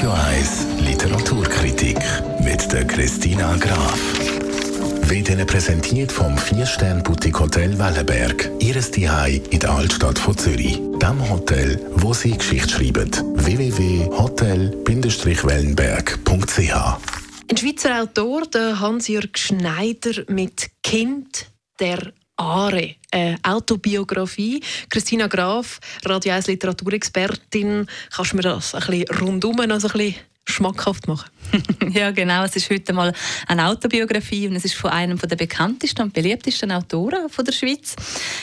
Radio 1 Literaturkritik mit der Christina Graf. Wird Ihnen präsentiert vom 4-Stern-Boutique Hotel Wellenberg. Ihres Zuhause in der Altstadt von Zürich. Dem Hotel, wo Sie Geschichte schreiben. www.hotel-wellenberg.ch Ein Schweizer Autor, der Hans-Jörg Schneider mit Kind der Are, eine Autobiografie. Christina Graf, Radio 1 Literaturexpertin, kannst du mir das ein bisschen rundum, also ein bisschen schmackhaft machen? ja, genau. Es ist heute mal eine Autobiografie und es ist von einem der bekanntesten und beliebtesten Autoren von der Schweiz.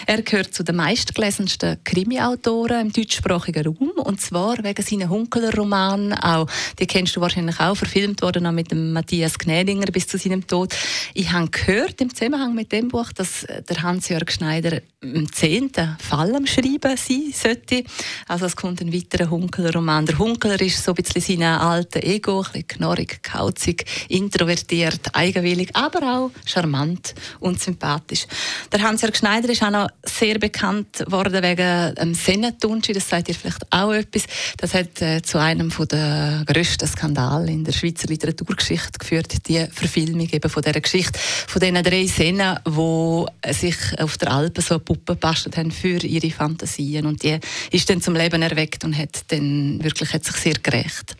Er gehört zu den meistgelesensten Krimi-Autoren im deutschsprachigen Raum und zwar wegen seinen Hunkeler-Romanen auch. Die kennst du wahrscheinlich auch, verfilmt worden mit dem Matthias Gnädinger bis zu seinem Tod. Ich habe gehört im Zusammenhang mit dem Buch, dass der Hans-Jörg Schneider im zehnten Fall am Schreiben sein sollte. Also es kommt ein weiterer Hunkeler-Roman. Der Hunkeler ist so ein bisschen sein alter Ego, ein bisschen knorrig, kauzig, introvertiert, eigenwillig, aber auch charmant und sympathisch. Der Hans-Jörg Schneider ist auch noch sehr bekannt worden wegen dem Sennetunschi, das sagt ihr vielleicht auch etwas. Das hat äh, zu einem der grössten Skandale in der Schweizer Literaturgeschichte geführt, die Verfilmung eben von dieser Geschichte, von diesen drei Sennen, die sich auf der Alpen so Puppe gebastelt haben für ihre Fantasien und die ist dann zum Leben erweckt und hat dann wirklich hat sich sehr gerecht.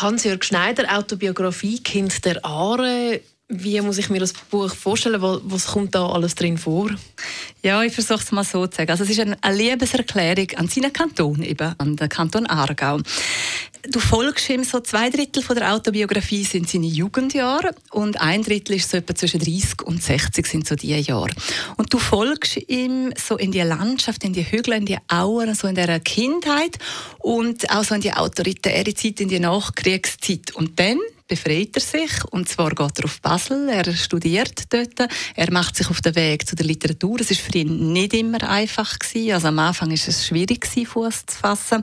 Hans-Jörg Schneider, Autobiografie Kind der Aare. Wie muss ich mir das Buch vorstellen? Was kommt da alles drin vor? Ja, ich versuche es mal so zu sagen. Also es ist eine Liebeserklärung an seinen Kanton, eben an den Kanton Aargau. Du folgst ihm so zwei Drittel von der Autobiografie sind seine Jugendjahre und ein Drittel ist so etwa zwischen 30 und 60 sind so die Jahre. Und du folgst ihm so in die Landschaft, in die Hügel, in die Auern, so in der Kindheit und auch so in die autoritäre Zeit, in die Nachkriegszeit. Und dann befreit er sich. Und zwar geht er auf Basel, er studiert dort, er macht sich auf den Weg zu der Literatur. Es ist für ihn nicht immer einfach gewesen. Also am Anfang ist es schwierig Fuß zu fassen.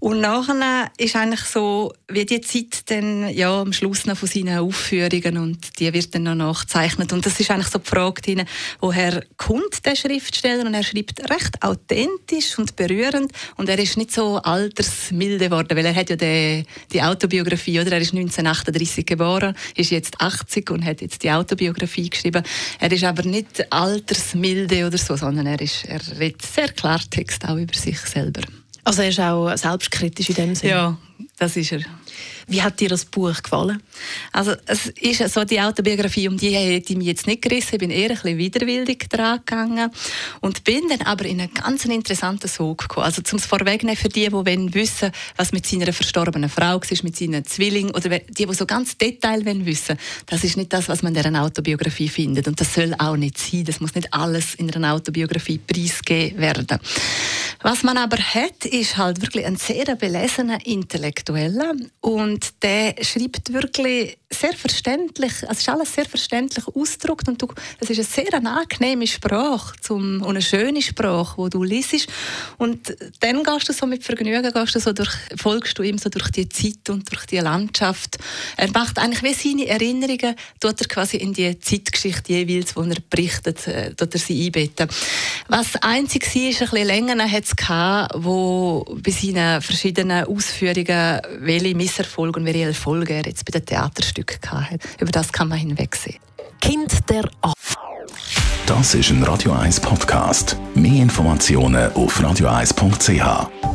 Und nachher ist eigentlich so, wie die Zeit dann, ja, am Schluss noch von seinen Aufführungen und die wird dann noch nachgezeichnet. Und das ist eigentlich so die Frage, woher kommt der Schriftsteller? Und er schreibt recht authentisch und berührend und er ist nicht so altersmilde geworden, weil er hat ja die, die Autobiografie, oder? Er ist 1938 geboren, ist jetzt 80 und hat jetzt die Autobiografie geschrieben. Er ist aber nicht altersmilde oder so, sondern er, ist, er redet sehr klar Text auch über sich selber. Also er ist auch selbstkritisch in dem Sinne? Ja, das ist er. Wie hat dir das Buch gefallen? Also es ist so die Autobiografie, um die hätte ich mich jetzt nicht gerissen. Ich bin eher ein bisschen widerwillig dran gegangen und bin dann aber in einen ganz interessanten Sog gekommen. Also zum Vorwegnehmen für die, die wollen wissen, was mit seiner verstorbenen Frau war, mit seinen Zwillingen oder die, die so ganz Detail wollen wissen, das ist nicht das, was man in einer Autobiografie findet und das soll auch nicht sein. Das muss nicht alles in einer Autobiografie preisgegeben werden. Was man aber hat, ist halt wirklich ein sehr belesener Intellektueller und der schreibt wirklich sehr verständlich, also ist alles sehr verständlich ausgedruckt und du, es ist eine sehr angenehme Sprache zum, und eine schöne Sprache, wo du liest und dann gehst du so mit Vergnügen, gehst du so durch, folgst du ihm so durch die Zeit und durch die Landschaft. Er macht eigentlich wie seine Erinnerungen, tut er quasi in die Zeitgeschichte jeweils, wo er berichtet, äh, tut er sie einbetten. Was einzig war, ist ein bisschen länger hat es gehabt, wo bei seinen verschiedenen Ausführungen welche Misserfolge und welche Erfolge er jetzt bei den Theaterstücken hatte. Über das kann man hinwegsehen. Kind der A Das ist ein Radio 1 Podcast. Mehr Informationen auf radio1.ch.